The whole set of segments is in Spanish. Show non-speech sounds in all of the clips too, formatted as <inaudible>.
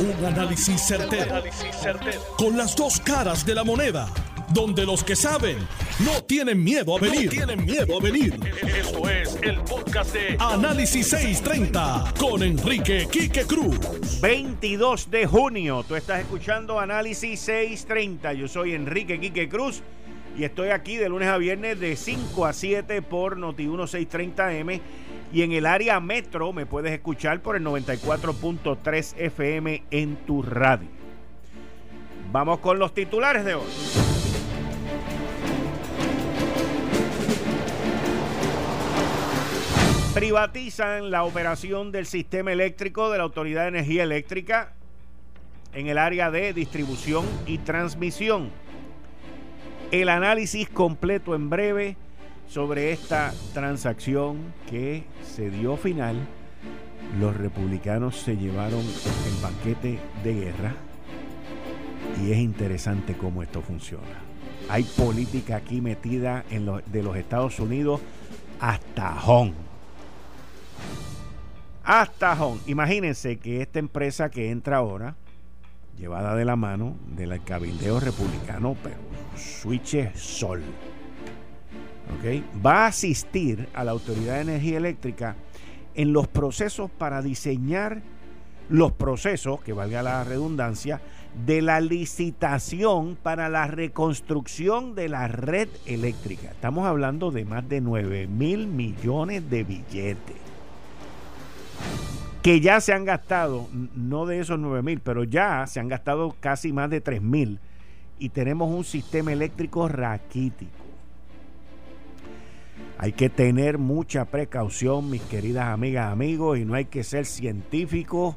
Un análisis certero, Con las dos caras de la moneda. Donde los que saben no tienen miedo a venir. tienen miedo a venir. Esto es el podcast de Análisis 630 con Enrique Quique Cruz. 22 de junio. Tú estás escuchando Análisis 630. Yo soy Enrique Quique Cruz y estoy aquí de lunes a viernes de 5 a 7 por Noti 1630M y en el área metro me puedes escuchar por el 94.3 FM en tu radio. Vamos con los titulares de hoy. Privatizan la operación del sistema eléctrico de la Autoridad de Energía Eléctrica en el área de distribución y transmisión. El análisis completo en breve sobre esta transacción que se dio final. Los republicanos se llevaron el banquete de guerra y es interesante cómo esto funciona. Hay política aquí metida en de los Estados Unidos hasta Hong. Hasta Hong. Imagínense que esta empresa que entra ahora, llevada de la mano del cabildeo republicano, pero Switch Sol va a asistir a la Autoridad de Energía Eléctrica en los procesos para diseñar los procesos, que valga la redundancia, de la licitación para la reconstrucción de la red eléctrica. Estamos hablando de más de 9 mil millones de billetes que ya se han gastado, no de esos 9 mil, pero ya se han gastado casi más de 3 mil y tenemos un sistema eléctrico raquítico. Hay que tener mucha precaución, mis queridas amigas, amigos, y no hay que ser científico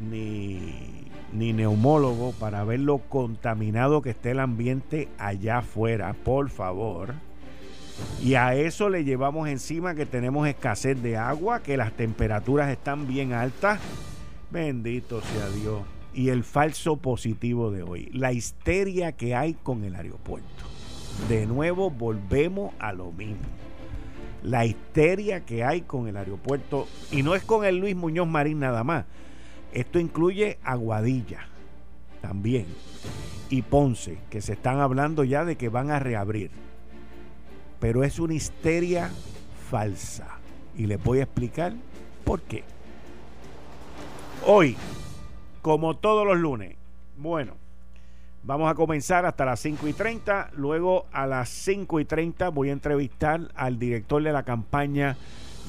ni, ni neumólogo para ver lo contaminado que esté el ambiente allá afuera, por favor. Y a eso le llevamos encima que tenemos escasez de agua, que las temperaturas están bien altas. Bendito sea Dios. Y el falso positivo de hoy, la histeria que hay con el aeropuerto. De nuevo volvemos a lo mismo la histeria que hay con el aeropuerto, y no es con el Luis Muñoz Marín nada más, esto incluye Aguadilla también, y Ponce, que se están hablando ya de que van a reabrir, pero es una histeria falsa, y les voy a explicar por qué. Hoy, como todos los lunes, bueno, Vamos a comenzar hasta las 5 y 30. Luego a las 5 y 30 voy a entrevistar al director de la campaña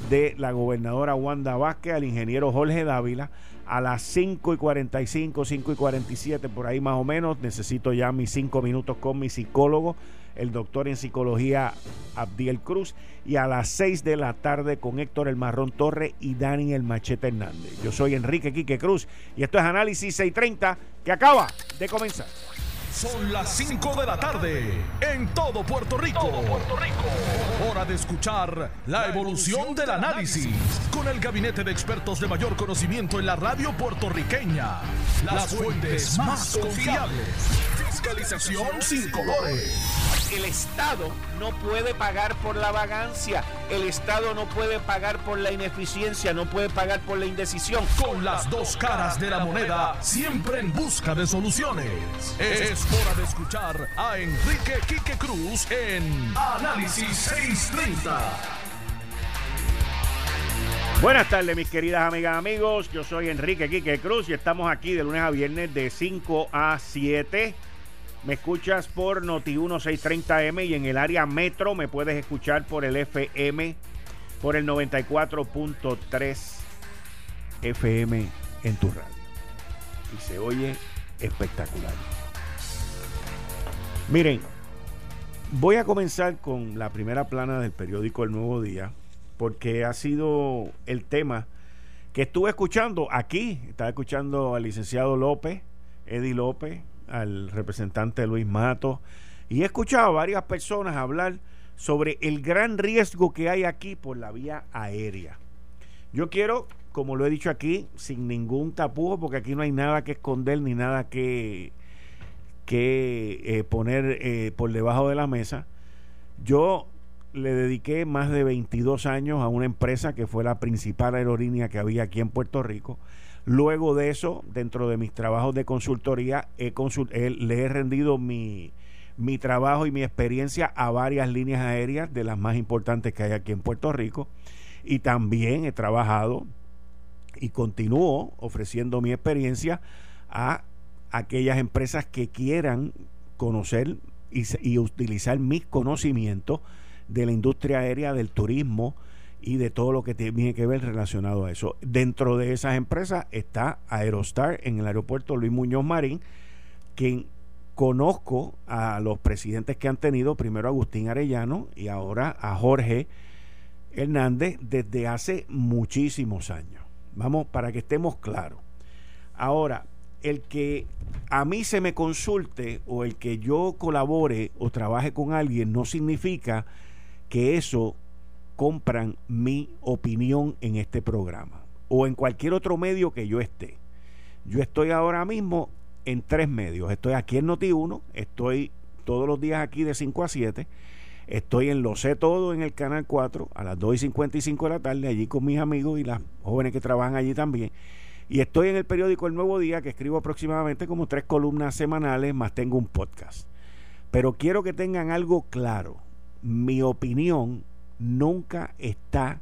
de la gobernadora Wanda Vázquez, al ingeniero Jorge Dávila. A las 5 y 45, 5 y 47, por ahí más o menos, necesito ya mis 5 minutos con mi psicólogo, el doctor en psicología Abdiel Cruz. Y a las 6 de la tarde con Héctor El Marrón Torre y Dani El Machete Hernández. Yo soy Enrique Quique Cruz y esto es Análisis 630 que acaba de comenzar. Son las 5 de la tarde en todo Puerto Rico. Puerto Rico. Hora de escuchar la evolución del análisis con el gabinete de expertos de mayor conocimiento en la radio puertorriqueña. Las fuentes más confiables. Fiscalización sin colores el Estado no puede pagar por la vagancia, el Estado no puede pagar por la ineficiencia, no puede pagar por la indecisión. Con las dos caras de la moneda, siempre en busca de soluciones. Es hora de escuchar a Enrique Quique Cruz en Análisis 630. Buenas tardes, mis queridas amigas, amigos. Yo soy Enrique Quique Cruz y estamos aquí de lunes a viernes de 5 a 7 me escuchas por Noti 1630M y en el área metro me puedes escuchar por el FM por el 94.3 FM en tu radio. Y se oye espectacular. Miren, voy a comenzar con la primera plana del periódico El Nuevo Día, porque ha sido el tema que estuve escuchando aquí. Estaba escuchando al licenciado López, Eddie López, al representante Luis Mato, y he escuchado a varias personas hablar sobre el gran riesgo que hay aquí por la vía aérea. Yo quiero, como lo he dicho aquí, sin ningún tapujo, porque aquí no hay nada que esconder ni nada que, que eh, poner eh, por debajo de la mesa. Yo le dediqué más de 22 años a una empresa que fue la principal aerolínea que había aquí en Puerto Rico Luego de eso, dentro de mis trabajos de consultoría, le he rendido mi, mi trabajo y mi experiencia a varias líneas aéreas de las más importantes que hay aquí en Puerto Rico. Y también he trabajado y continúo ofreciendo mi experiencia a aquellas empresas que quieran conocer y, utilizar mis conocimientos de la industria aérea, del turismo y de todo lo que tiene que ver relacionado a eso. Dentro de esas empresas está Aerostar en el aeropuerto Luis Muñoz Marín, quien conozco a los presidentes que han tenido, primero Agustín Arellano y ahora a Jorge Hernández desde hace muchísimos años. Vamos, para que estemos claros. Ahora, el que a mí se me consulte o el que yo colabore o trabaje con alguien no significa que eso compran mi opinión en este programa o en cualquier otro medio que yo esté. Yo estoy ahora mismo en tres medios. Estoy aquí en Noti1, estoy todos los días aquí de 5 a 7, estoy en Lo Sé Todo en el Canal 4 a las 2 y 55 de la tarde, allí con mis amigos y las jóvenes que trabajan allí también. Y estoy en el periódico El Nuevo Día, que escribo aproximadamente como tres columnas semanales, más tengo un podcast. Pero quiero que tengan algo claro. Mi opinión nunca está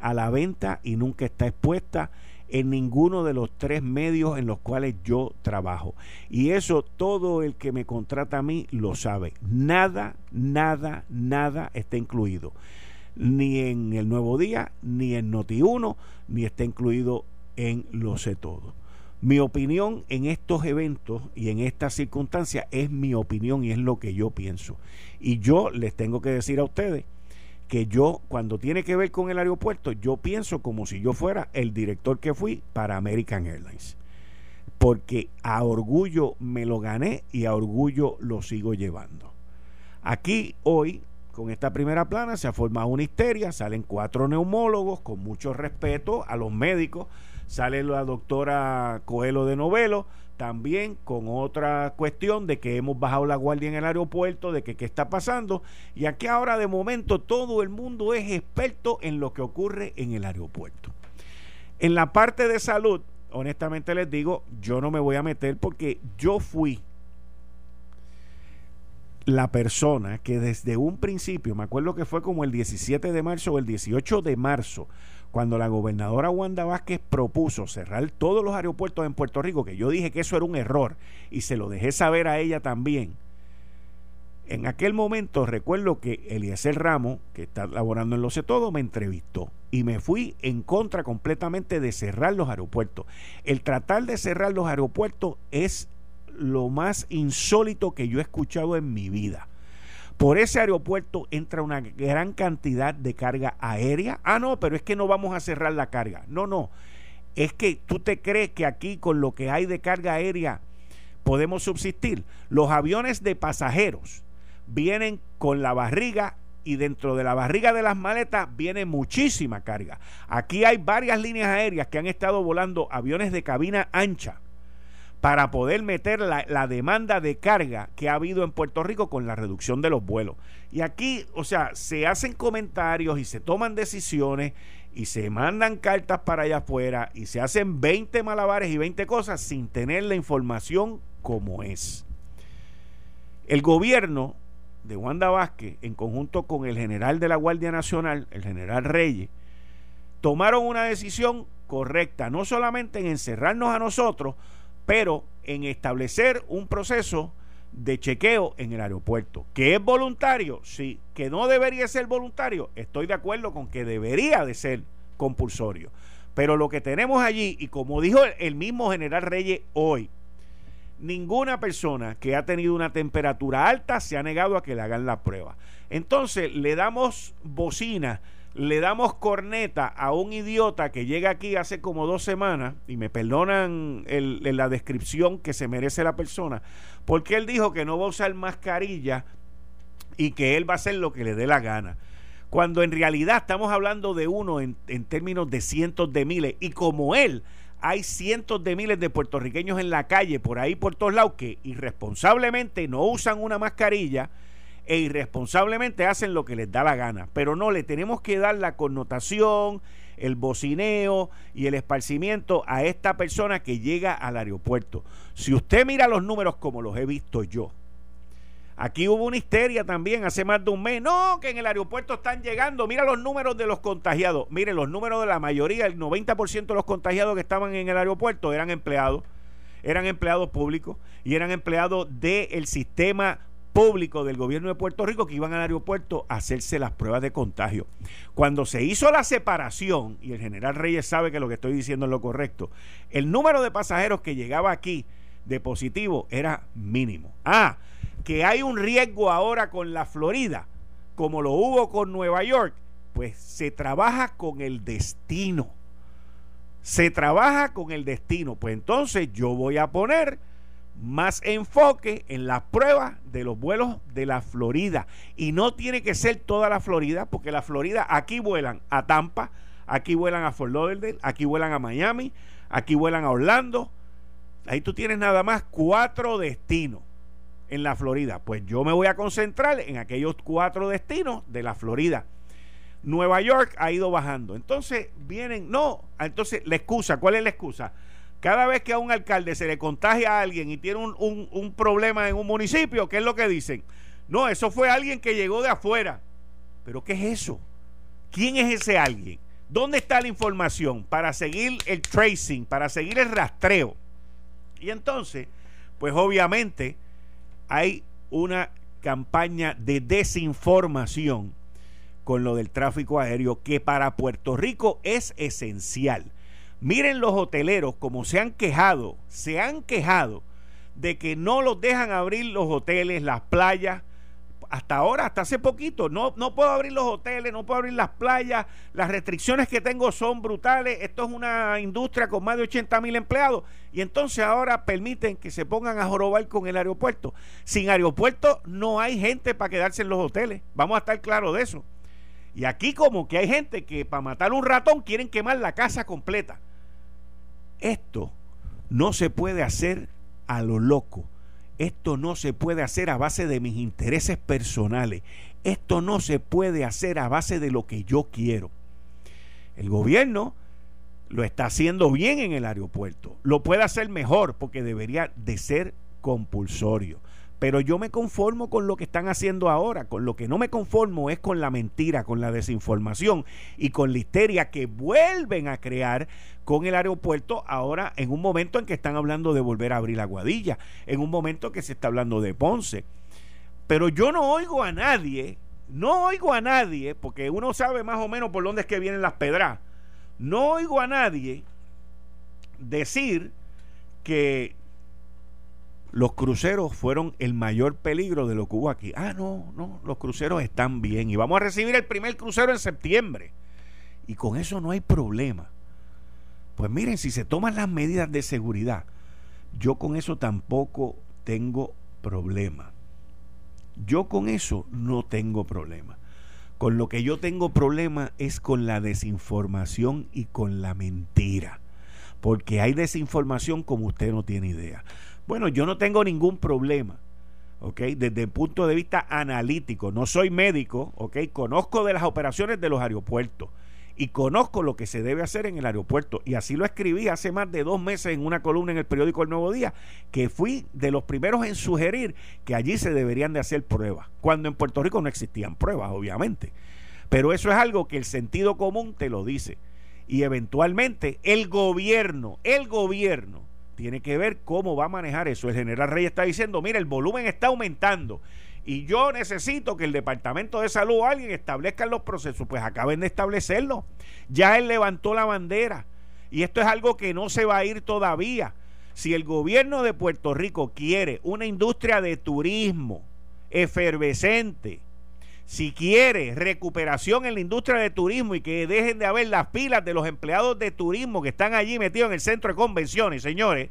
a la venta y nunca está expuesta en ninguno de los tres medios en los cuales yo trabajo. Y eso todo el que me contrata a mí lo sabe. Nada, nada, nada está incluido. Ni en el Nuevo Día, ni en Noti1, ni está incluido en Lo sé todo. Mi opinión en estos eventos y en estas circunstancias es mi opinión y es lo que yo pienso. Y yo les tengo que decir a ustedes que yo, cuando tiene que ver con el aeropuerto, yo pienso como si yo fuera el director que fui para American Airlines. Porque a orgullo me lo gané y a orgullo lo sigo llevando. Aquí hoy con esta primera plana se ha formado una histeria, salen cuatro neumólogos con mucho respeto a los médicos, Sale la doctora Coelho de Novelo, también con otra cuestión de que hemos bajado la guardia en el aeropuerto, de que qué está pasando. Y aquí ahora de momento todo el mundo es experto en lo que ocurre en el aeropuerto. En la parte de salud, honestamente les digo, yo no me voy a meter porque yo fui la persona que desde un principio, me acuerdo que fue como el 17 de marzo o el 18 de marzo, cuando la gobernadora Wanda Vázquez propuso cerrar todos los aeropuertos en Puerto Rico, que yo dije que eso era un error y se lo dejé saber a ella también. En aquel momento recuerdo que Eliezer Ramos, que está laborando en Lo Sé Todo, me entrevistó y me fui en contra completamente de cerrar los aeropuertos. El tratar de cerrar los aeropuertos es lo más insólito que yo he escuchado en mi vida. Por ese aeropuerto entra una gran cantidad de carga aérea. Ah, no, pero es que no vamos a cerrar la carga. No, no. Es que tú te crees que aquí con lo que hay de carga aérea podemos subsistir. Los aviones de pasajeros vienen con la barriga y dentro de la barriga de las maletas viene muchísima carga. Aquí hay varias líneas aéreas que han estado volando aviones de cabina ancha para poder meter la, demanda de carga que ha habido en Puerto Rico con la reducción de los vuelos. Y aquí, o sea, se hacen comentarios y se toman decisiones y se mandan cartas para allá afuera y se hacen 20 malabares y 20 cosas sin tener la información como es. El gobierno de Wanda Vázquez, en conjunto con el general de la Guardia Nacional, el general Reyes, tomaron una decisión correcta, no solamente en encerrarnos a nosotros, pero en establecer un proceso de chequeo en el aeropuerto. ¿Que es voluntario? Sí. ¿Que no debería ser voluntario? Estoy de acuerdo con que debería de ser compulsorio. Pero lo que tenemos allí, y como dijo el mismo general Reyes hoy, ninguna persona que ha tenido una temperatura alta se ha negado a que le hagan la prueba. Entonces le damos bocina le damos corneta a un idiota que llega aquí hace como dos semanas, y me perdonan la descripción que se merece la persona, porque él dijo que no va a usar mascarilla y que él va a hacer lo que le dé la gana. Cuando en realidad estamos hablando de uno en, en términos de cientos de miles, y como él, hay cientos de miles de puertorriqueños en la calle, por ahí, por todos lados, que irresponsablemente no usan una mascarilla e irresponsablemente hacen lo que les da la gana. Pero no, le tenemos que dar la connotación, el bocineo y el esparcimiento a esta persona que llega al aeropuerto. Si usted mira los números como los he visto yo, Aquí hubo una histeria también hace más de un mes. No, que en el aeropuerto están llegando. Mira los números de los contagiados. Mire, los números de la mayoría, el 90% de los contagiados que estaban en el aeropuerto eran empleados. Eran empleados públicos y eran empleados del sistema público del gobierno de Puerto Rico que iban al aeropuerto a hacerse las pruebas de contagio. Cuando se hizo la separación, y el general Reyes sabe que lo que estoy diciendo es lo correcto, el número de pasajeros que llegaba aquí de positivo era mínimo. Ah, que hay un riesgo ahora con la Florida, como lo hubo con Nueva York, pues se trabaja con el destino. Se trabaja con el destino. Pues entonces yo voy a poner más enfoque en las pruebas de los vuelos de la Florida. Y no tiene que ser toda la Florida, porque la Florida aquí vuelan a Tampa, aquí vuelan a Fort Lauderdale, aquí vuelan a Miami, aquí vuelan a Orlando. Ahí tú tienes nada más cuatro destinos en la Florida. Pues yo me voy a concentrar en aquellos cuatro destinos de la Florida. Nueva York ha ido bajando. Entonces vienen, no, entonces la excusa, ¿cuál es la excusa? Cada vez que a un alcalde se le contagia a alguien y tiene un, problema en un municipio, ¿qué es lo que dicen? No, eso fue alguien que llegó de afuera. ¿Pero qué es eso? ¿Quién es ese alguien? ¿Dónde está la información para seguir el tracing, para seguir el rastreo? Y entonces, pues obviamente hay una campaña de desinformación con lo del tráfico aéreo que para Puerto Rico es esencial. Miren los hoteleros como se han quejado, se han quejado de que no los dejan abrir los hoteles, las playas. Hasta ahora, hasta hace poquito, no, no puedo abrir los hoteles, no puedo abrir las playas, las restricciones que tengo son brutales, esto es una industria con más de 80 mil empleados y entonces ahora permiten que se pongan a jorobar con el aeropuerto. Sin aeropuerto no hay gente para quedarse en los hoteles, vamos a estar claros de eso. Y aquí como que hay gente que para matar un ratón quieren quemar la casa completa. Esto no se puede hacer a lo loco. Esto no se puede hacer a base de mis intereses personales. Esto no se puede hacer a base de lo que yo quiero. El gobierno lo está haciendo bien en el aeropuerto. Lo puede hacer mejor porque debería de ser compulsorio. Pero yo me conformo con lo que están haciendo ahora. Con lo que no me conformo es con la mentira, con la desinformación y con la histeria que vuelven a crear con el aeropuerto ahora en un momento en que están hablando de volver a abrir la guadilla, en un momento que se está hablando de Ponce. Pero yo no oigo a nadie, no oigo a nadie, porque uno sabe más o menos por dónde es que vienen las pedras. No oigo a nadie decir que los cruceros fueron el mayor peligro de lo que hubo aquí. Ah, no, no, los cruceros están bien y vamos a recibir el primer crucero en septiembre. Y con eso no hay problema. Pues miren, si se toman las medidas de seguridad, yo con eso tampoco tengo problema. Yo con eso no tengo problema. Con lo que yo tengo problema es con la desinformación y con la mentira. Porque hay desinformación como usted no tiene idea. Bueno, yo no tengo ningún problema. ¿ok? Desde el punto de vista analítico, no soy médico, ¿ok? Conozco de las operaciones de los aeropuertos y conozco lo que se debe hacer en el aeropuerto. Y así lo escribí hace más de dos meses en una columna en el periódico El Nuevo Día, que fui de los primeros en sugerir que allí se deberían de hacer pruebas, cuando en Puerto Rico no existían pruebas, obviamente. Pero eso es algo que el sentido común te lo dice. Y eventualmente el gobierno, el gobierno, tiene que ver cómo va a manejar eso. El general Rey está diciendo, mira, el volumen está aumentando y yo necesito que el Departamento de Salud o alguien establezca los procesos, pues acaben de establecerlo. Ya él levantó la bandera y esto es algo que no se va a ir todavía. Si el gobierno de Puerto Rico quiere una industria de turismo efervescente, si quiere recuperación en la industria de turismo y que dejen de haber las pilas de los empleados de turismo que están allí metidos en el centro de convenciones, señores,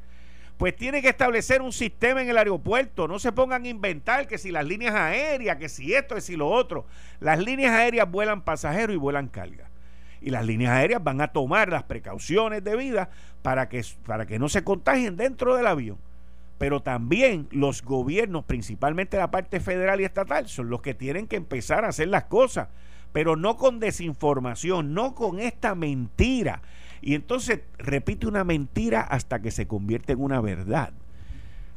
pues tiene que establecer un sistema en el aeropuerto. No se pongan a inventar que si las líneas aéreas, que si esto, que si lo otro. Las líneas aéreas vuelan pasajeros y vuelan carga. Y las líneas aéreas van a tomar las precauciones debidas para que, para que no se contagien dentro del avión. Pero también los gobiernos, principalmente la parte federal y estatal, son los que tienen que empezar a hacer las cosas pero no con desinformación, no con esta mentira. Y entonces repite una mentira hasta que se convierte en una verdad.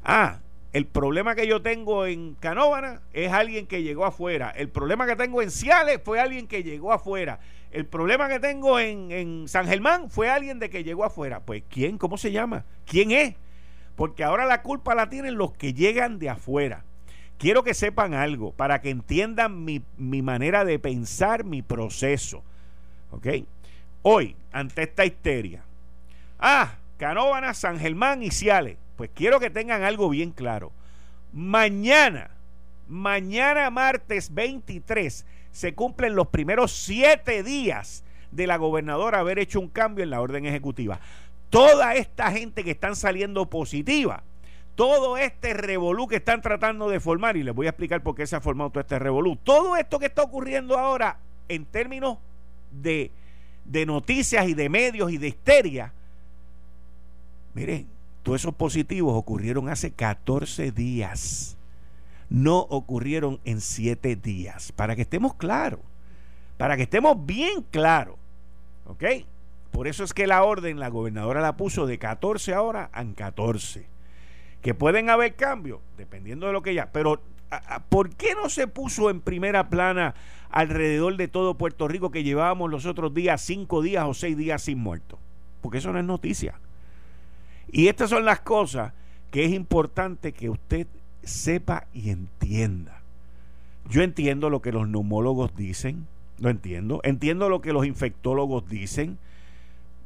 Ah, el problema que yo tengo en Canóvana es alguien que llegó afuera. El problema que tengo en Ciales fue alguien que llegó afuera. El problema que tengo en, en San Germán fue alguien de que llegó afuera. Pues ¿quién? ¿Cómo se llama? ¿Quién es? Porque ahora la culpa la tienen los que llegan de afuera. Quiero que sepan algo para que entiendan mi, mi manera de pensar, mi proceso. ¿Ok? Hoy, ante esta histeria. Ah, Canóvana, San Germán y Ciales. Pues quiero que tengan algo bien claro. Mañana, mañana martes 23, se cumplen los primeros siete días de la gobernadora haber hecho un cambio en la orden ejecutiva. Toda esta gente que están saliendo positiva, todo este revolú que están tratando de formar, y les voy a explicar por qué se ha formado todo este revolú, todo esto que está ocurriendo ahora en términos de, de noticias y de medios y de histeria, miren, todos esos positivos ocurrieron hace 14 días. No ocurrieron en 7 días. Para que estemos claros. Para que estemos bien claros. ¿Ok? Por eso es que la orden, la gobernadora la puso de 14 ahora a 14. Que pueden haber cambios, dependiendo de lo que ya. Pero, ¿por qué no se puso en primera plana alrededor de todo Puerto Rico que llevábamos los otros días, cinco días o seis días sin muertos? Porque eso no es noticia. Y estas son las cosas que es importante que usted sepa y entienda. Yo entiendo lo que los neumólogos dicen, lo entiendo. Entiendo lo que los infectólogos dicen.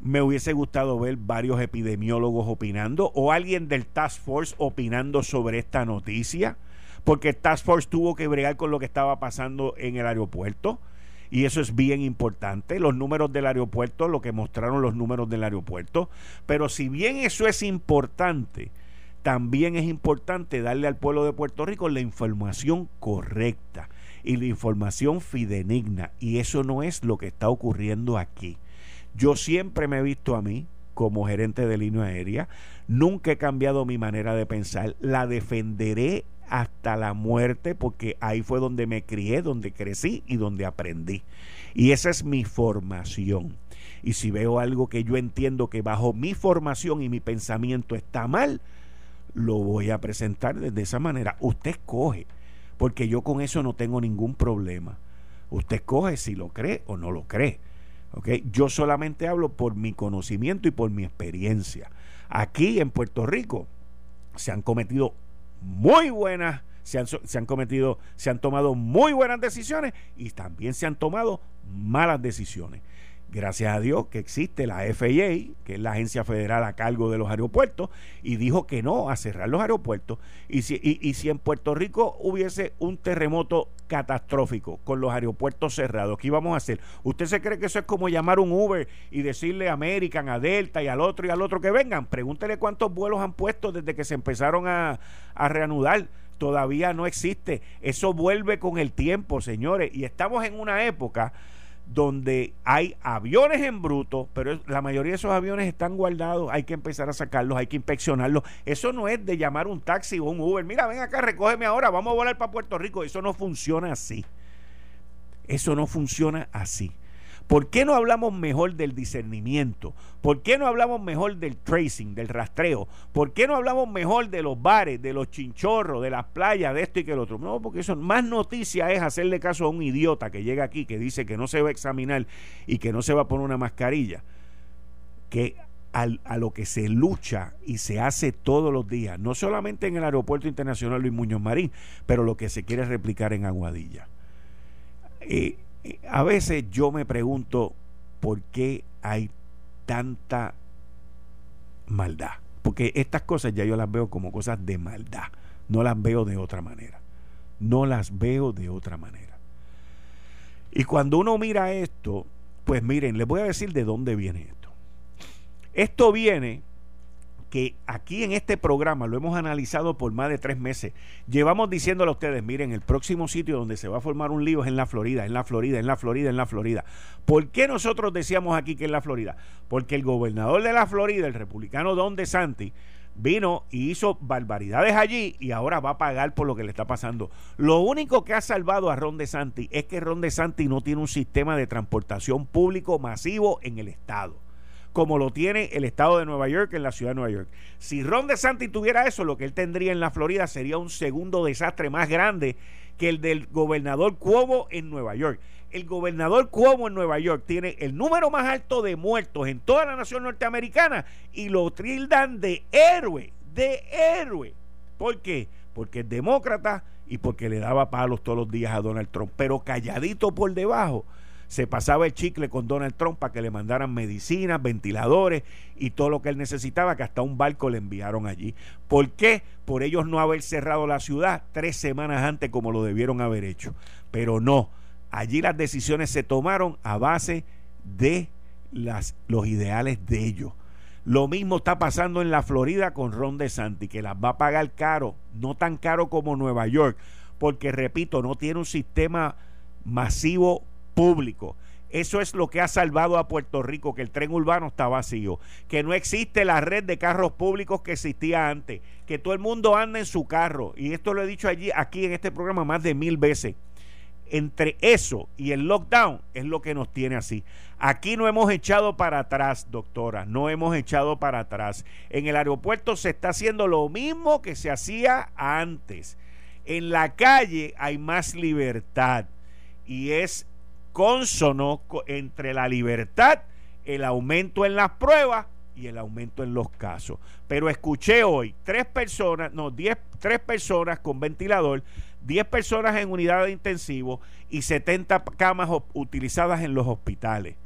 Me hubiese gustado ver varios epidemiólogos opinando o alguien del Task Force opinando sobre esta noticia, porque el Task Force tuvo que bregar con lo que estaba pasando en el aeropuerto y eso es bien importante. Los números del aeropuerto, lo que mostraron los números del aeropuerto. Pero si bien eso es importante, también es importante darle al pueblo de Puerto Rico la información correcta y la información fidenigna. Y eso no es lo que está ocurriendo aquí. Yo siempre me he visto a mí como gerente de línea aérea. Nunca he cambiado mi manera de pensar. La defenderé hasta la muerte porque ahí fue donde me crié, donde crecí y donde aprendí. Y esa es mi formación. Y si veo algo que yo entiendo que bajo mi formación y mi pensamiento está mal, lo voy a presentar de esa manera. Usted escoge, porque yo con eso no tengo ningún problema. Usted escoge si lo cree o no lo cree. Yo solamente hablo por mi conocimiento y por mi experiencia. Aquí en Puerto Rico se han cometido muy buenas, se han, se han cometido, se han tomado muy buenas decisiones y también se han tomado malas decisiones. Gracias a Dios que existe la FAA, que es la agencia federal a cargo de los aeropuertos, y dijo que no a cerrar los aeropuertos. Y si, y, si en Puerto Rico hubiese un terremoto catastrófico con los aeropuertos cerrados, ¿qué íbamos a hacer? ¿Usted se cree que eso es como llamar un Uber y decirle a American, a Delta y al otro y al otro que vengan? Pregúntele cuántos vuelos han puesto desde que se empezaron a reanudar todavía no existe. Eso vuelve con el tiempo, señores. Y estamos en una época donde hay aviones en bruto, pero la mayoría de esos aviones están guardados, hay que empezar a sacarlos, hay que inspeccionarlos. Eso no es de llamar un taxi o un Uber, mira, ven acá, recógeme ahora, vamos a volar para Puerto Rico. Eso no funciona así. Eso no funciona así. ¿Por qué no hablamos mejor del discernimiento? ¿Por qué no hablamos mejor del tracing, del rastreo? ¿Por qué no hablamos mejor de los bares, de los chinchorros, de las playas, de esto y que el otro? No, porque eso más noticia es hacerle caso a un idiota que llega aquí, que dice que no se va a examinar y que no se va a poner una mascarilla, que a lo que se lucha y se hace todos los días, no solamente en el Aeropuerto Internacional Luis Muñoz Marín, pero lo que se quiere replicar en Aguadilla. Eh, a veces yo me pregunto por qué hay tanta maldad. Porque estas cosas ya yo las veo como cosas de maldad. No las veo de otra manera. No las veo de otra manera. Y cuando uno mira esto, pues miren, les voy a decir de dónde viene esto. Esto viene que aquí en este programa lo hemos analizado por más de tres meses. Llevamos diciéndole a ustedes, miren, el próximo sitio donde se va a formar un lío es en la Florida, en la Florida, en la Florida, en la Florida. ¿Por qué nosotros decíamos aquí que es la Florida? Porque el gobernador de la Florida, el republicano Don DeSantis, vino y hizo barbaridades allí y ahora va a pagar por lo que le está pasando. Lo único que ha salvado a Ron DeSantis es que Ron DeSantis no tiene un sistema de transportación público masivo en el estado como lo tiene el estado de Nueva York en la ciudad de Nueva York. Si Ron DeSantis tuviera eso, lo que él tendría en la Florida sería un segundo desastre más grande que el del gobernador Cuomo en Nueva York. El gobernador Cuomo en Nueva York tiene el número más alto de muertos en toda la nación norteamericana y lo trildan de héroe, de héroe. ¿Por qué? Porque es demócrata y porque le daba palos todos los días a Donald Trump, pero calladito por debajo se pasaba el chicle con Donald Trump para que le mandaran medicinas, ventiladores y todo lo que él necesitaba, que hasta un barco le enviaron allí. ¿Por qué? Por ellos no haber cerrado la ciudad tres semanas antes como lo debieron haber hecho. Pero no, allí las decisiones se tomaron a base de las, los ideales de ellos. Lo mismo está pasando en la Florida con Ron DeSantis, que las va a pagar caro, no tan caro como Nueva York, porque repito, no tiene un sistema masivo público. Eso es lo que ha salvado a Puerto Rico, que el tren urbano está vacío, que no existe la red de carros públicos que existía antes, que todo el mundo anda en su carro. Y esto lo he dicho allí, aquí en este programa más de mil veces. Entre eso y el lockdown es lo que nos tiene así. Aquí no hemos echado para atrás, doctora, no hemos echado para atrás. En el aeropuerto se está haciendo lo mismo que se hacía antes. En la calle hay más libertad y es consono entre la libertad, el aumento en las pruebas y el aumento en los casos. Pero escuché hoy tres personas, no, diez, tres personas con ventilador, diez personas en unidad de intensivo y 70 camas utilizadas en los hospitales.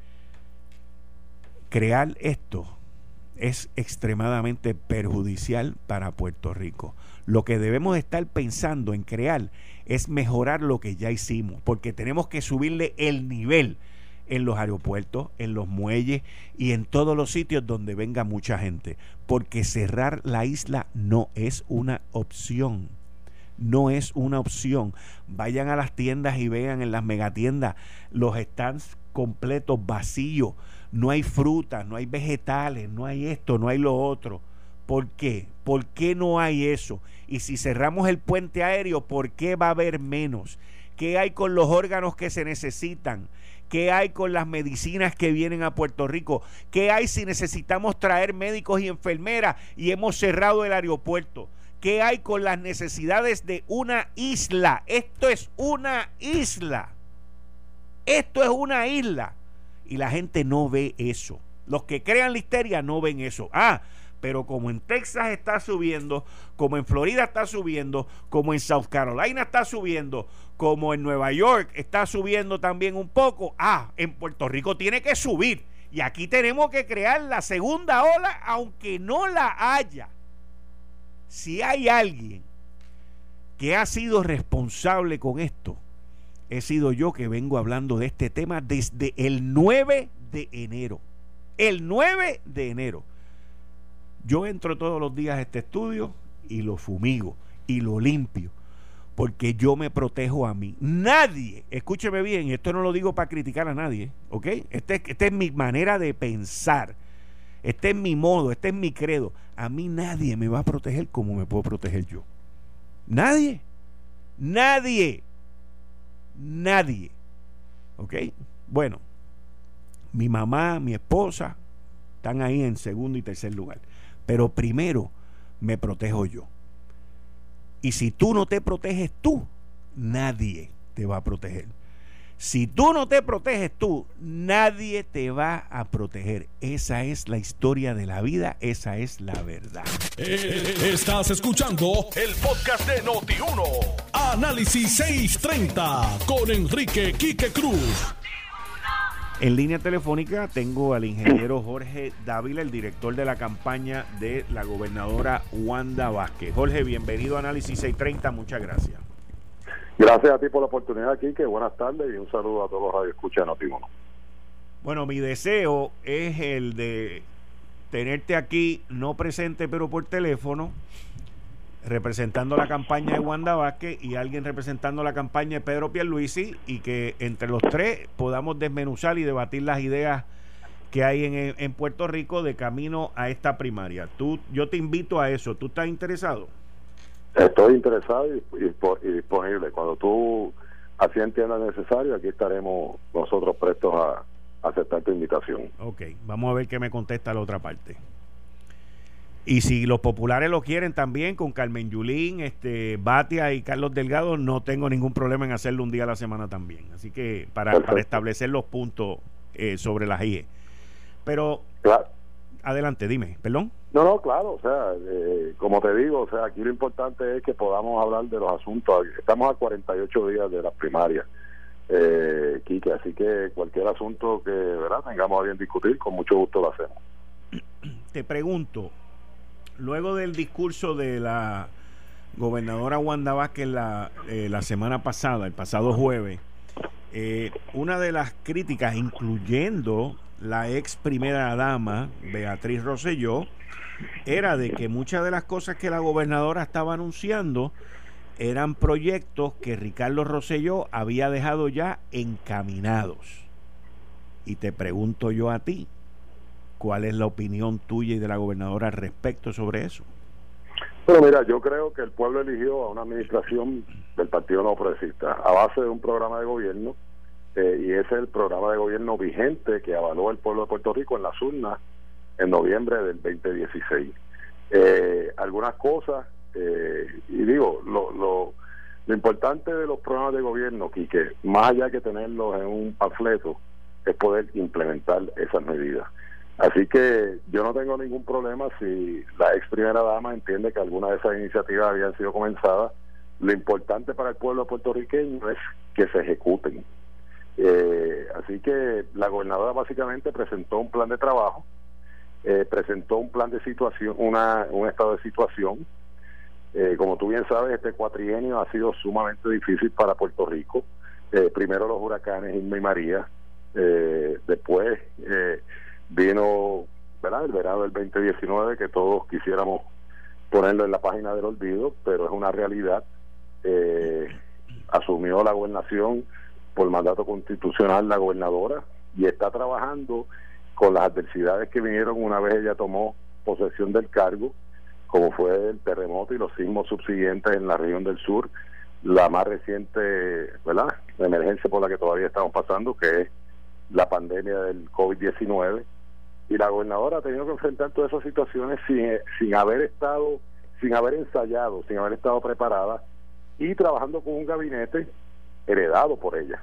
Crear esto es extremadamente perjudicial para Puerto Rico. Lo que debemos estar pensando en crear es mejorar lo que ya hicimos, porque tenemos que subirle el nivel en los aeropuertos, en los muelles y en todos los sitios donde venga mucha gente, porque cerrar la isla no es una opción. No es una opción. Vayan a las tiendas y vean en las megatiendas los stands completos vacíos. No hay frutas, no hay vegetales, no hay esto, no hay lo otro. ¿Por qué? ¿Por qué no hay eso? Y si cerramos el puente aéreo, ¿por qué va a haber menos? ¿Qué hay con los órganos que se necesitan? ¿Qué hay con las medicinas que vienen a Puerto Rico? ¿Qué hay si necesitamos traer médicos y enfermeras y hemos cerrado el aeropuerto? ¿Qué hay con las necesidades de una isla? Esto es una isla. Esto es una isla. Y la gente no ve eso. Los que crean la histeria no ven eso. Ah, pero como en Texas está subiendo, como en Florida está subiendo, como en South Carolina está subiendo, como en Nueva York está subiendo también un poco, ah, en Puerto Rico tiene que subir. Y aquí tenemos que crear la segunda ola, aunque no la haya. Si hay alguien que ha sido responsable con esto, he sido yo que vengo hablando de este tema desde el 9 de enero. El 9 de enero. Yo entro todos los días a este estudio y lo fumigo y lo limpio porque yo me protejo a mí. Nadie, escúcheme bien, esto no lo digo para criticar a nadie, ¿ok? Este, esta es mi manera de pensar, este es mi modo, este es mi credo. A mí nadie me va a proteger como me puedo proteger yo. Nadie, nadie, nadie, ¿ok? Bueno, mi mamá, mi esposa, están ahí en segundo y tercer lugar. Pero primero me protejo yo. Y si tú no te proteges tú, nadie te va a proteger. Si tú no te proteges tú, nadie te va a proteger. Esa es la historia de la vida, esa es la verdad. Eh, estás escuchando el podcast de Noti1. Análisis 630 con Enrique Quique Cruz. En línea telefónica tengo al ingeniero Jorge Dávila, el director de la campaña de la gobernadora Wanda Vázquez. Jorge, bienvenido a Análisis 630, muchas gracias. Gracias a ti por la oportunidad aquí, que buenas tardes y un saludo a todos los que escuchan Notiuno. Bueno, mi deseo es el de tenerte aquí, no presente pero por teléfono, representando la campaña de Wanda Vázquez y alguien representando la campaña de Pedro Pierluisi y que entre los tres podamos desmenuzar y debatir las ideas que hay en, en, Puerto Rico de camino a esta primaria. Tú, yo te invito a eso. ¿Tú estás interesado? Estoy interesado y, disponible. Cuando tú así entiendas necesario, aquí estaremos nosotros prestos a, aceptar tu invitación. Ok, vamos a ver qué me contesta la otra parte. Y si los populares lo quieren también, con Carmen Yulín, este, Batia y Carlos Delgado, no tengo ningún problema en hacerlo un día a la semana también. Así que para, para establecer los puntos eh, sobre las IE. Pero, adelante, dime, perdón. No, no, claro, o sea, eh, como te digo, o sea, aquí lo importante es que podamos hablar de los asuntos. Estamos a 48 días de las primarias, eh, Quique, así que cualquier asunto que verdad tengamos a bien discutir, con mucho gusto lo hacemos. Te pregunto, luego del discurso de la gobernadora Wanda Vázquez la, eh, la semana pasada, el pasado jueves, eh, una de las críticas, incluyendo la ex primera dama, Beatriz Rosselló, era de que muchas de las cosas que la gobernadora estaba anunciando eran proyectos que Ricardo Rosselló había dejado ya encaminados. Y te pregunto yo a ti, ¿Cuál es la opinión tuya y de la gobernadora respecto sobre eso? Bueno, mira, yo creo que el pueblo eligió a una administración del Partido No Progresista a base de un programa de gobierno eh, y ese es el programa de gobierno vigente que avaló el pueblo de Puerto Rico en las urnas en noviembre del 2016. Eh, algunas cosas, eh, y digo, lo, lo, importante de los programas de gobierno, que más allá que tenerlos en un panfleto, es poder implementar esas medidas. Así que yo no tengo ningún problema si la ex primera dama entiende que alguna de esas iniciativas habían sido comenzadas. Lo importante para el pueblo puertorriqueño es que se ejecuten. Eh, así que la gobernadora básicamente presentó un plan de trabajo, eh, presentó un plan de situación, una, un estado de situación. Eh, como tú bien sabes, este cuatrienio ha sido sumamente difícil para Puerto Rico. primero los huracanes Irma y María, después vino ¿verdad? el verano del 2019 que todos quisiéramos ponerlo en la página del olvido, pero es una realidad. Eh, asumió la gobernación por mandato constitucional la gobernadora y está trabajando con las adversidades que vinieron una vez ella tomó posesión del cargo, como fue el terremoto y los sismos subsiguientes en la región del sur, la más reciente, ¿verdad? Emergencia por la que todavía estamos pasando, que es la pandemia del COVID-19 y la gobernadora ha tenido que enfrentar todas esas situaciones sin, sin haber estado, sin haber ensayado, sin haber estado preparada y trabajando con un gabinete heredado por ella.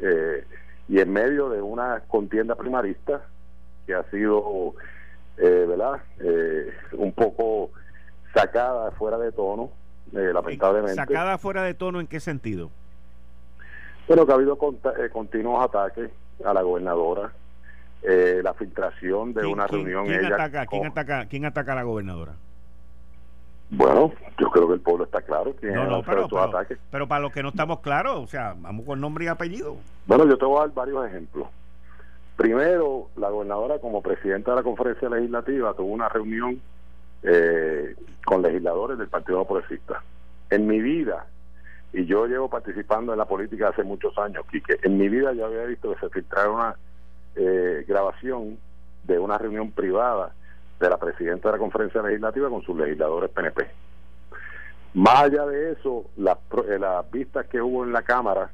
Eh, y en medio de una contienda primarista que ha sido, eh, ¿verdad?, eh, un poco sacada fuera de tono, lamentablemente. ¿Sacada fuera de tono en qué sentido? Bueno, que ha habido continuos ataques a la gobernadora, eh, la filtración de una reunión. ¿quién, ataca, ¿quién, ataca, ¿Quién ataca a la gobernadora? Bueno, yo creo que el pueblo está claro quién no, no, pero, pero, para los que no estamos claros, o sea, vamos con nombre y apellido. Bueno, yo te voy a dar varios ejemplos. Primero, la gobernadora como presidenta de la conferencia legislativa tuvo una reunión eh, con legisladores del Partido Progresista. En mi vida, y yo llevo participando en la política hace muchos años, Quique, en mi vida yo había visto que se filtrara una eh, grabación de una reunión privada de la presidenta de la conferencia legislativa con sus legisladores PNP. Más allá de eso, las, eh, las vistas que hubo en la Cámara,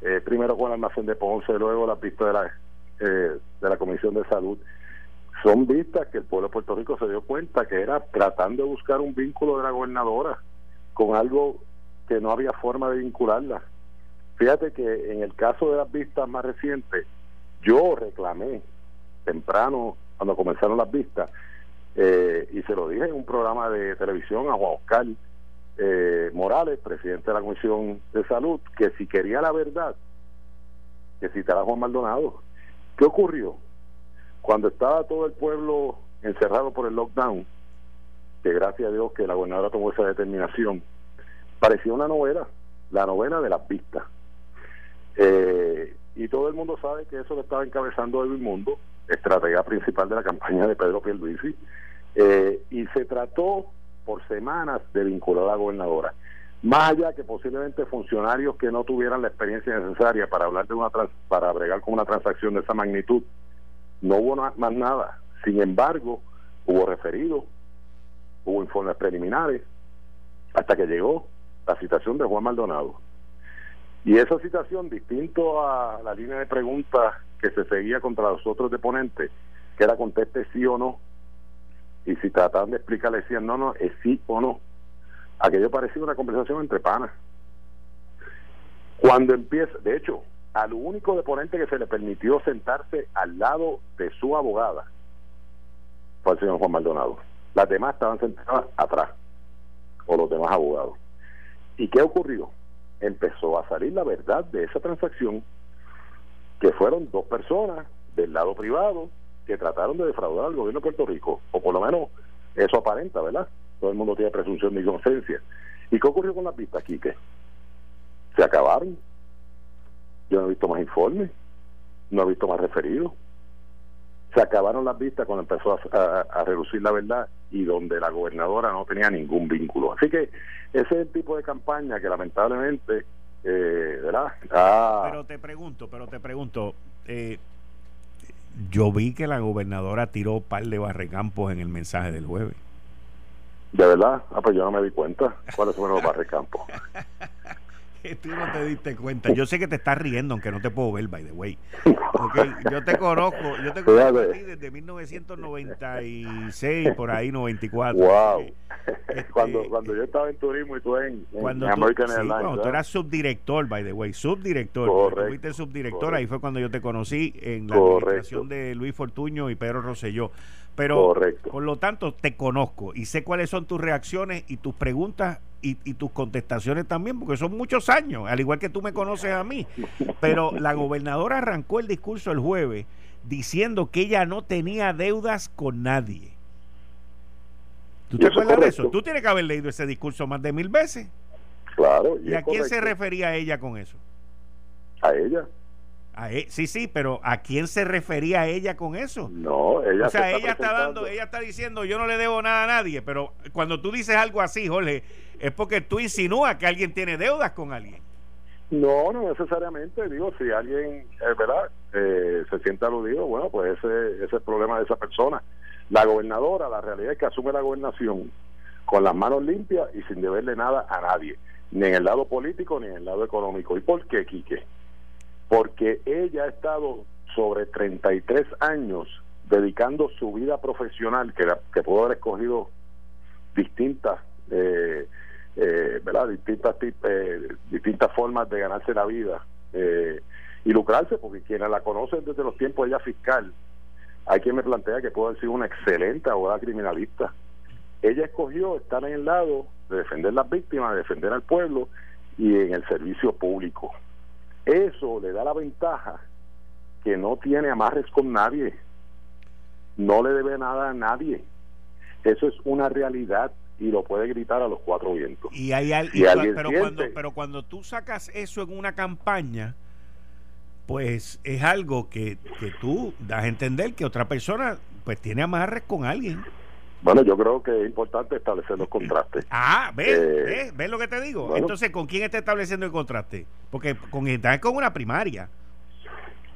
eh, primero con el almacén de Ponce, luego las vistas de la, de la Comisión de Salud, son vistas que el pueblo de Puerto Rico se dio cuenta que era tratando de buscar un vínculo de la gobernadora con algo que no había forma de vincularla. Fíjate que en el caso de las vistas más recientes, yo reclamé temprano, cuando comenzaron las vistas, eh, y se lo dije en un programa de televisión a Juan Oscar eh, Morales, presidente de la Comisión de Salud, que si quería la verdad, que citara a Juan Maldonado. ¿Qué ocurrió? Cuando estaba todo el pueblo encerrado por el lockdown, que gracias a Dios que la gobernadora tomó esa determinación, parecía una novela, la novela de las vistas. Eh, y todo el mundo sabe que eso lo estaba encabezando Edwin Mundo, estratega principal de la campaña de Pedro Pierluisi, eh, y se trató por semanas de vincular a la gobernadora. Más allá que posiblemente funcionarios que no tuvieran la experiencia necesaria para hablar de una para bregar con una transacción de esa magnitud No hubo más nada. Sin embargo, hubo referidos, hubo informes preliminares, hasta que llegó la citación de Juan Maldonado. Y esa citación, distinto a la línea de preguntas que se seguía contra los otros deponentes, que era conteste sí o no, y si trataban de explicarle decían no, no, es sí o no. Aquello parecía una conversación entre panas. Cuando empieza, de hecho, al único deponente que se le permitió sentarse al lado de su abogada fue el señor Juan Maldonado. Las demás estaban sentadas atrás, o los demás abogados. ¿Y qué ocurrió? Empezó a salir la verdad de esa transacción, que fueron dos personas del lado privado que trataron de defraudar al gobierno de Puerto Rico, o por lo menos eso aparenta, ¿verdad? Todo el mundo tiene presunción de inocencia. ¿Y qué ocurrió con las vistas, Quique? Se acabaron. Yo no he visto más informes, no he visto más referidos. Se acabaron las vistas cuando empezó a, reducir la verdad y donde la gobernadora no tenía ningún vínculo. Así que ese es el tipo de campaña que lamentablemente, eh, ¿verdad? Pero te pregunto, pero te pregunto, eh, yo vi que la gobernadora tiró par de barrecampos en el mensaje del jueves. ¿De verdad? Ah, pues yo no me di cuenta. ¿Cuáles fueron los <laughs> barrecampos? Tú no te diste cuenta. Yo sé que te estás riendo, aunque no te puedo ver, by the way. yo te conozco, yo te conozco desde 1996, por ahí, 94. Wow. Este, cuando, cuando yo estaba en turismo y tú en, cuando American Airlines. Cuando tú eras subdirector, by the way, subdirector. Correcto, tú fuiste subdirector, ahí fue cuando yo te conocí en la administración de Luis Fortuño y Pedro Rosselló. Pero, por lo tanto, te conozco y sé cuáles son tus reacciones y tus preguntas y, tus contestaciones también, porque son muchos años, al igual que tú me conoces a mí. Pero la <laughs> gobernadora arrancó el discurso el jueves diciendo que ella no tenía deudas con nadie. ¿Tú te acuerdas de eso? Tú tienes que haber leído ese discurso más de mil veces. Claro. ¿Y, a quién se refería ella con eso? A ella. E, sí, sí, pero ¿a quién se refería ella con eso? No, ella. O sea, ella está dando, ella está diciendo, yo no le debo nada a nadie, pero cuando tú dices algo así, Jorge, es porque tú insinúas que alguien tiene deudas con alguien. No, no necesariamente. Digo, si alguien, es verdad, eh, se siente aludido, bueno, pues ese, ese es el problema de esa persona. La gobernadora, la realidad es que asume la gobernación con las manos limpias y sin deberle nada a nadie, ni en el lado político ni en el lado económico. ¿Y por qué, Quique? Porque ella ha estado sobre 33 años dedicando su vida profesional, que, que pudo haber escogido distintas, eh, eh, ¿verdad? Distintas, eh, distintas formas de ganarse la vida eh, y lucrarse, porque quienes la conocen desde los tiempos de ella fiscal, hay quien me plantea que puede haber sido una excelente abogada criminalista. Ella escogió estar en el lado de defender las víctimas, de defender al pueblo y en el servicio público. Eso le da la ventaja que no tiene amarres con nadie, no le debe nada a nadie. Eso es una realidad y lo puede gritar a los cuatro vientos. Y hay pero, cuando, pero cuando tú sacas eso en una campaña, pues es algo que, que tú das a entender que otra persona pues tiene amarres con alguien. Bueno, yo creo que es importante establecer los contrastes. Ah, ¿ves? Eh, ¿ves? lo que te digo? Entonces, ¿con quién está estableciendo el contraste? Porque con está con una primaria.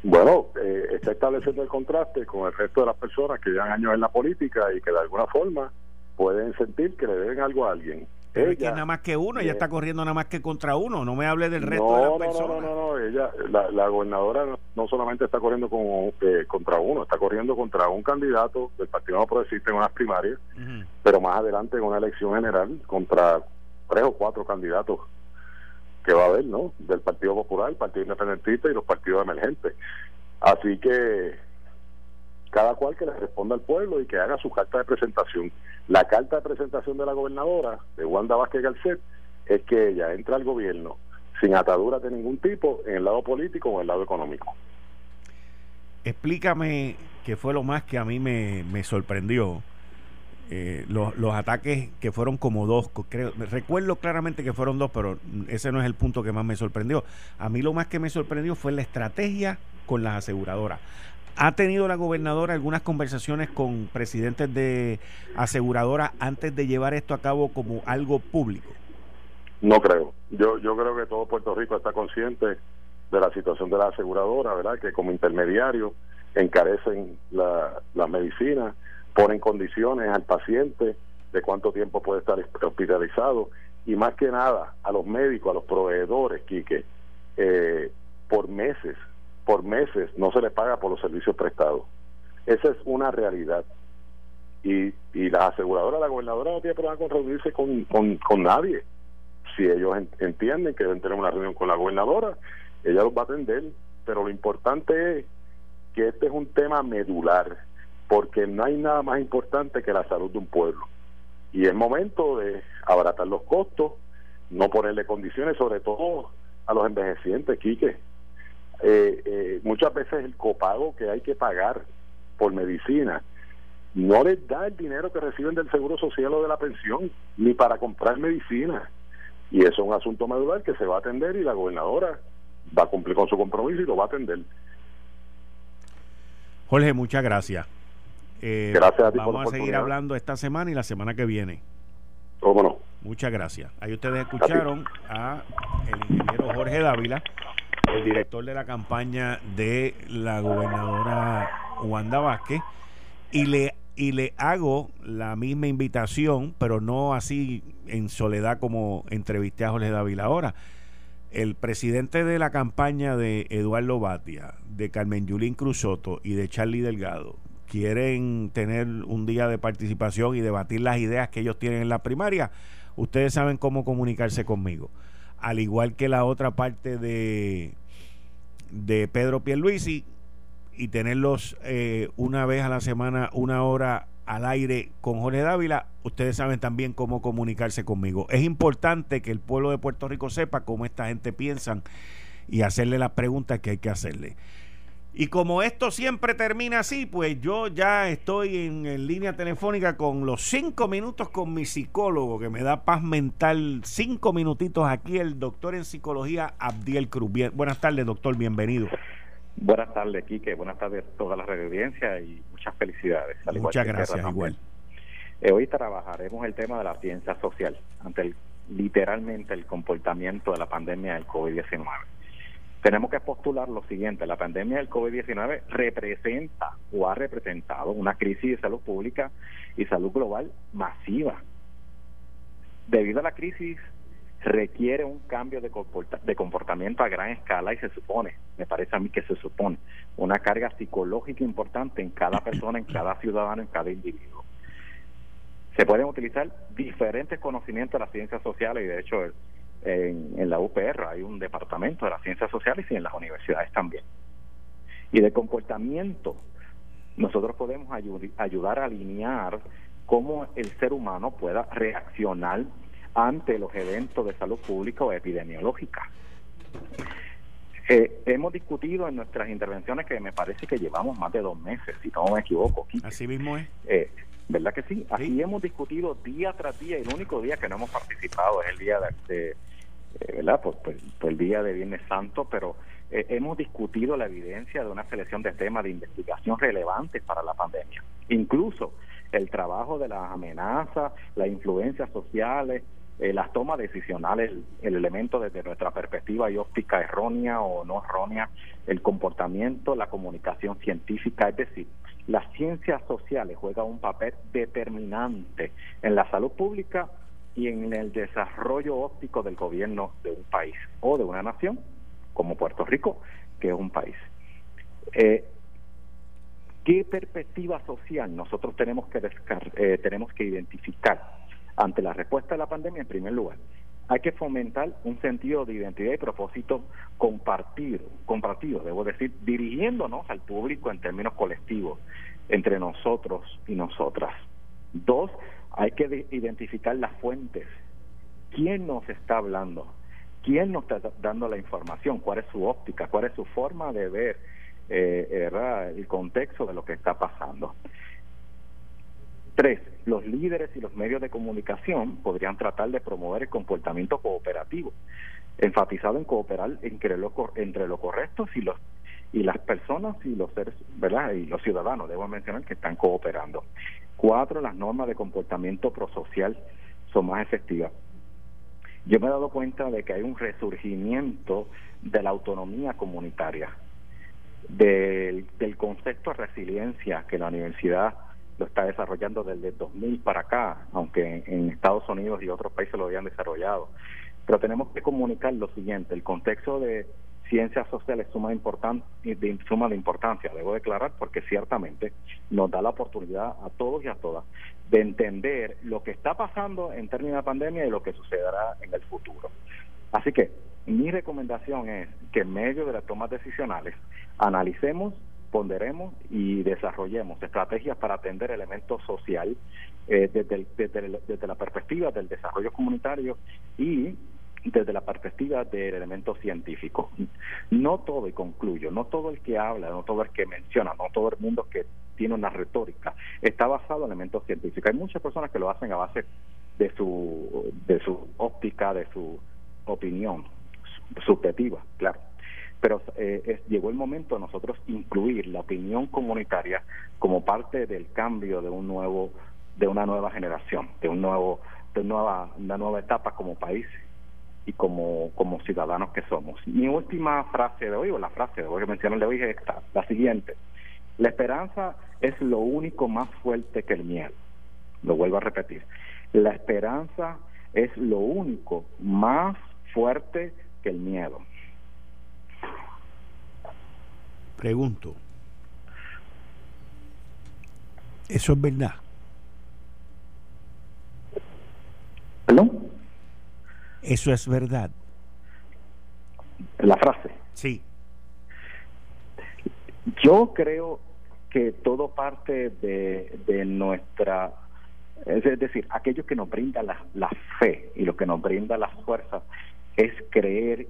Bueno, eh, está estableciendo el contraste con el resto de las personas que llevan años en la política y que de alguna forma pueden sentir que le deben algo a alguien. Pero es que nada más que uno, ella está corriendo nada más que contra uno, no me hable del resto de las no, personas. No, no, no, ella, la, gobernadora no solamente está corriendo con, eh, contra uno, está corriendo contra un candidato del Partido No Progresista en unas primarias, pero más adelante en una elección general contra tres o cuatro candidatos que va a haber, ¿no? Del Partido Popular, el Partido Independentista y los partidos emergentes. Así que cada cual que le responda al pueblo y que haga su carta de presentación. La carta de presentación de la gobernadora, de Wanda Vázquez Garcet, es que ella entra al gobierno sin ataduras de ningún tipo en el lado político o en el lado económico. Explícame qué fue lo más que a mí me, sorprendió. Eh, los, los, ataques que fueron como dos, creo, recuerdo claramente que fueron dos, pero ese no es el punto que más me sorprendió. A mí lo más que me sorprendió fue la estrategia con las aseguradoras. ¿Ha tenido la gobernadora algunas conversaciones con presidentes de aseguradoras antes de llevar esto a cabo como algo público? No creo. Yo, yo creo que todo Puerto Rico está consciente de la situación de la aseguradora, ¿verdad? Que como intermediario encarecen la, la medicina, ponen condiciones al paciente de cuánto tiempo puede estar hospitalizado y más que nada a los médicos, a los proveedores, Quique, eh, por meses, por meses no se les paga por los servicios prestados. Esa es una realidad. Y, y la aseguradora, la gobernadora no tiene problema con reunirse con, con, nadie. Si ellos entienden que deben tener una reunión con la gobernadora, ella los va a atender. Pero lo importante es que este es un tema medular, porque no hay nada más importante que la salud de un pueblo. Y es momento de abaratar los costos, no ponerle condiciones, sobre todo a los envejecientes, Quique. Eh, eh, muchas veces el copago que hay que pagar por medicina no les da el dinero que reciben del seguro social o de la pensión, ni para comprar medicina. Y eso es un asunto medular que se va a atender y la gobernadora va a cumplir con su compromiso y lo va a atender. Jorge, muchas gracias. Eh, gracias a ti Vamos a seguir hablando esta semana y la semana que viene. ¿Cómo no? Muchas gracias. Ahí ustedes escucharon a el ingeniero Jorge Dávila, el director de la campaña de la gobernadora Wanda Vázquez, y le y le hago la misma invitación, pero no así en soledad como entrevisté a Jorge Dávila ahora. El presidente de la campaña de Eduardo Batia, de Carmen Yulín Cruzoto y de Charlie Delgado quieren tener un día de participación y debatir las ideas que ellos tienen en la primaria, ustedes saben cómo comunicarse conmigo. Al igual que la otra parte de, de Pedro Pierluisi y tenerlos eh, una vez a la semana, una hora al aire con Jorge Dávila, ustedes saben también cómo comunicarse conmigo. Es importante que el pueblo de Puerto Rico sepa cómo esta gente piensa y hacerle las preguntas que hay que hacerle. Y como esto siempre termina así, pues yo ya estoy en, línea telefónica con los cinco minutos con mi psicólogo, que me da paz mental. Cinco minutitos aquí, el doctor en psicología Abdiel Cruz. buenas tardes, doctor, bienvenido. Buenas tardes, Quique. Buenas tardes a toda la audiencia y muchas felicidades. Muchas gracias, igual. Eh, hoy trabajaremos el tema de la ciencia social ante literalmente el comportamiento de la pandemia del COVID-19 tenemos que postular lo siguiente, la pandemia del COVID-19 representa o ha representado una crisis de salud pública y salud global masiva. Debido a la crisis requiere un cambio de, comportamiento a gran escala y se supone, me parece a mí que se supone, una carga psicológica importante en cada persona, en cada ciudadano, en cada individuo. Se pueden utilizar diferentes conocimientos de las ciencias sociales y de hecho en, la UPR hay un departamento de las ciencias sociales y en las universidades también. Y de comportamiento, nosotros podemos ayudar a alinear cómo el ser humano pueda reaccionar ante los eventos de salud pública o epidemiológica. Eh, hemos discutido en nuestras intervenciones que me parece que llevamos más de dos meses, si no me equivoco. Así mismo es. Eh, ¿Verdad que sí? Así hemos discutido día tras día. El único día que no hemos participado es el día de, eh, ¿verdad? Por, el día de Viernes Santo, pero eh, hemos discutido la evidencia de una selección de temas de investigación relevantes para la pandemia. Incluso el trabajo de las amenazas, las influencias sociales, eh, las tomas decisionales, el, elemento desde nuestra perspectiva y óptica errónea o no errónea, el comportamiento, la comunicación científica, es decir, las ciencias sociales juegan un papel determinante en la salud pública y en el desarrollo óptico del gobierno de un país o de una nación como Puerto Rico, que es un país. Eh, ¿Qué perspectiva social nosotros tenemos que eh, tenemos que identificar ante la respuesta a la pandemia? En primer lugar, hay que fomentar un sentido de identidad y propósito compartido, compartido, debo decir, dirigiéndonos al público en términos colectivos, entre nosotros y nosotras. Dos, hay que identificar las fuentes. ¿Quién nos está hablando? ¿Quién nos está dando la información? ¿Cuál es su óptica? ¿Cuál es su forma de ver eh, el contexto de lo que está pasando? Tres, los líderes y los medios de comunicación podrían tratar de promover el comportamiento cooperativo, enfatizado en cooperar entre lo, entre lo correcto y los y las personas y los seres, ¿verdad? Y los ciudadanos, debo mencionar, que están cooperando. Cuatro, las normas de comportamiento prosocial son más efectivas. Yo me he dado cuenta de que hay un resurgimiento de la autonomía comunitaria. del, del concepto de resiliencia que la universidad lo está desarrollando desde 2000 para acá, aunque en Estados Unidos y otros países lo habían desarrollado. Pero tenemos que comunicar lo siguiente, el contexto de ciencias sociales suma, de, suma de importancia, debo declarar, porque ciertamente nos da la oportunidad a todos y a todas de entender lo que está pasando en términos de pandemia y lo que sucederá en el futuro. Así que mi recomendación es que en medio de las tomas decisionales analicemos, ponderemos y desarrollemos estrategias para atender elementos social eh, desde, desde la perspectiva del desarrollo comunitario y desde la perspectiva del elemento científico. No todo, y concluyo, no todo el que habla, no todo el que menciona, no todo el mundo que tiene una retórica está basado en elementos científicos. Hay muchas personas que lo hacen a base de su, de su óptica, de su opinión subjetiva, claro. Pero eh, llegó el momento de nosotros incluir la opinión comunitaria como parte del cambio de un nuevo, de una nueva generación, de un nuevo, de nueva, una nueva etapa como país y como, como ciudadanos que somos. Mi última frase de hoy, o la frase de hoy que mencioné de hoy es esta, la siguiente. La esperanza es lo único más fuerte que el miedo. Lo vuelvo a repetir. La esperanza es lo único más fuerte que el miedo. Pregunto, ¿eso es verdad? ¿Perdón? ¿Eso es verdad? La frase. Sí. Yo creo que todo parte de, de nuestra, es decir, aquello que nos brinda la, la fe y lo que nos brinda la fuerza es creer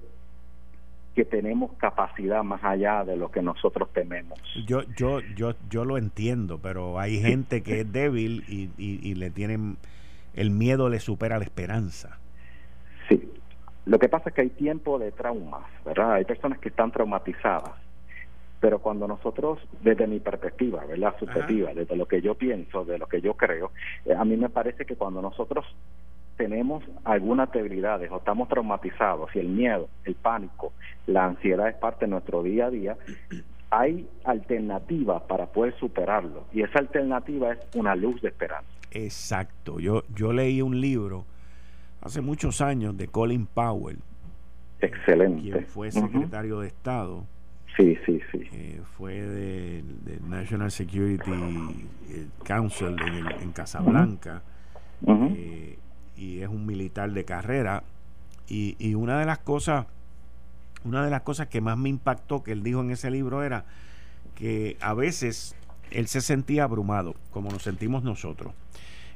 que tenemos capacidad más allá de lo que nosotros tememos. Yo, yo, yo, yo lo entiendo, pero hay gente que es débil y, y, y le tienen el miedo le supera la esperanza. Sí. Lo que pasa es que hay tiempo de traumas, ¿verdad? Hay personas que están traumatizadas. Pero cuando nosotros, desde mi perspectiva, ¿verdad? Subjetiva, desde lo que yo pienso, de lo que yo creo, eh, a mí me parece que cuando nosotros tenemos algunas debilidades o estamos traumatizados y el miedo, el pánico, la ansiedad es parte de nuestro día a día, hay alternativas para poder superarlo y esa alternativa es una luz de esperanza. Exacto. Yo yo leí un libro hace muchos años de Colin Powell. Excelente. Quien fue secretario de Estado. Sí, sí, sí. Eh, fue del de National Security eh, Council en, Casablanca. Eh, y es un militar de carrera. Y, y una de las cosas, una de las cosas que más me impactó que él dijo en ese libro era que a veces él se sentía abrumado, como nos sentimos nosotros,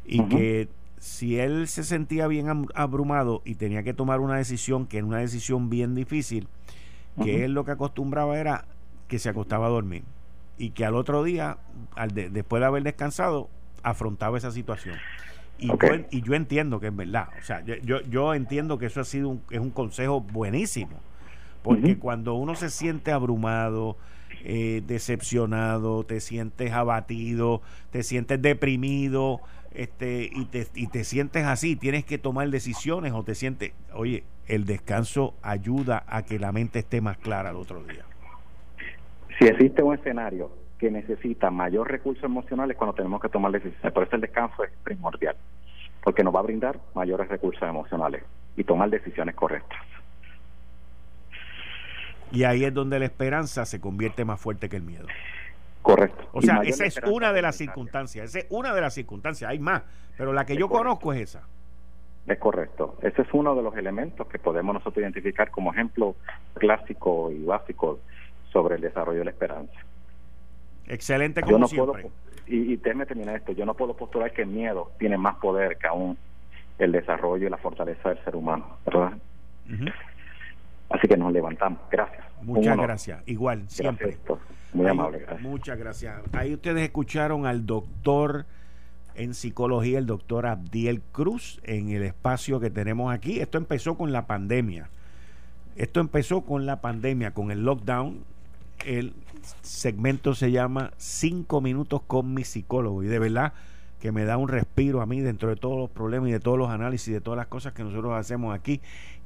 y que si él se sentía bien abrumado y tenía que tomar una decisión, que era una decisión bien difícil, que él lo que acostumbraba era que se acostaba a dormir y que al otro día, al después de haber descansado, afrontaba esa situación. Y, yo, y yo entiendo que es verdad, o sea, yo, yo entiendo que eso ha sido un, es un consejo buenísimo, porque cuando uno se siente abrumado, eh, decepcionado, te sientes abatido, te sientes deprimido, este, y, te, y te sientes así, tienes que tomar decisiones o te sientes, oye, el descanso ayuda a que la mente esté más clara el otro día. Si existe un escenario que necesita mayor recursos emocionales cuando tenemos que tomar decisiones, por eso el descanso es primordial, porque nos va a brindar mayores recursos emocionales y tomar decisiones correctas. Y ahí es donde la esperanza se convierte más fuerte que el miedo. Correcto. O sea, esa es una de las circunstancias, esa es una de las circunstancias, hay más, pero la que yo conozco es esa. Es correcto. Ese es uno de los elementos que podemos nosotros identificar como ejemplo clásico y básico sobre el desarrollo de la esperanza. Excelente como no siempre. y, y déjeme terminar esto, yo no puedo postular que el miedo tiene más poder que aún el desarrollo y la fortaleza del ser humano, ¿verdad? Así que nos levantamos. Gracias. Muchas gracias. Igual, siempre. Muy amable. Muchas gracias. Ahí ustedes escucharon al doctor en psicología, el doctor Abdiel Cruz, en el espacio que tenemos aquí. Esto empezó con la pandemia. Esto empezó con la pandemia, con el lockdown. El segmento se llama Cinco minutos con mi psicólogo. Y de verdad que me da un respiro a mí dentro de todos los problemas y de todos los análisis, de todas las cosas que nosotros hacemos aquí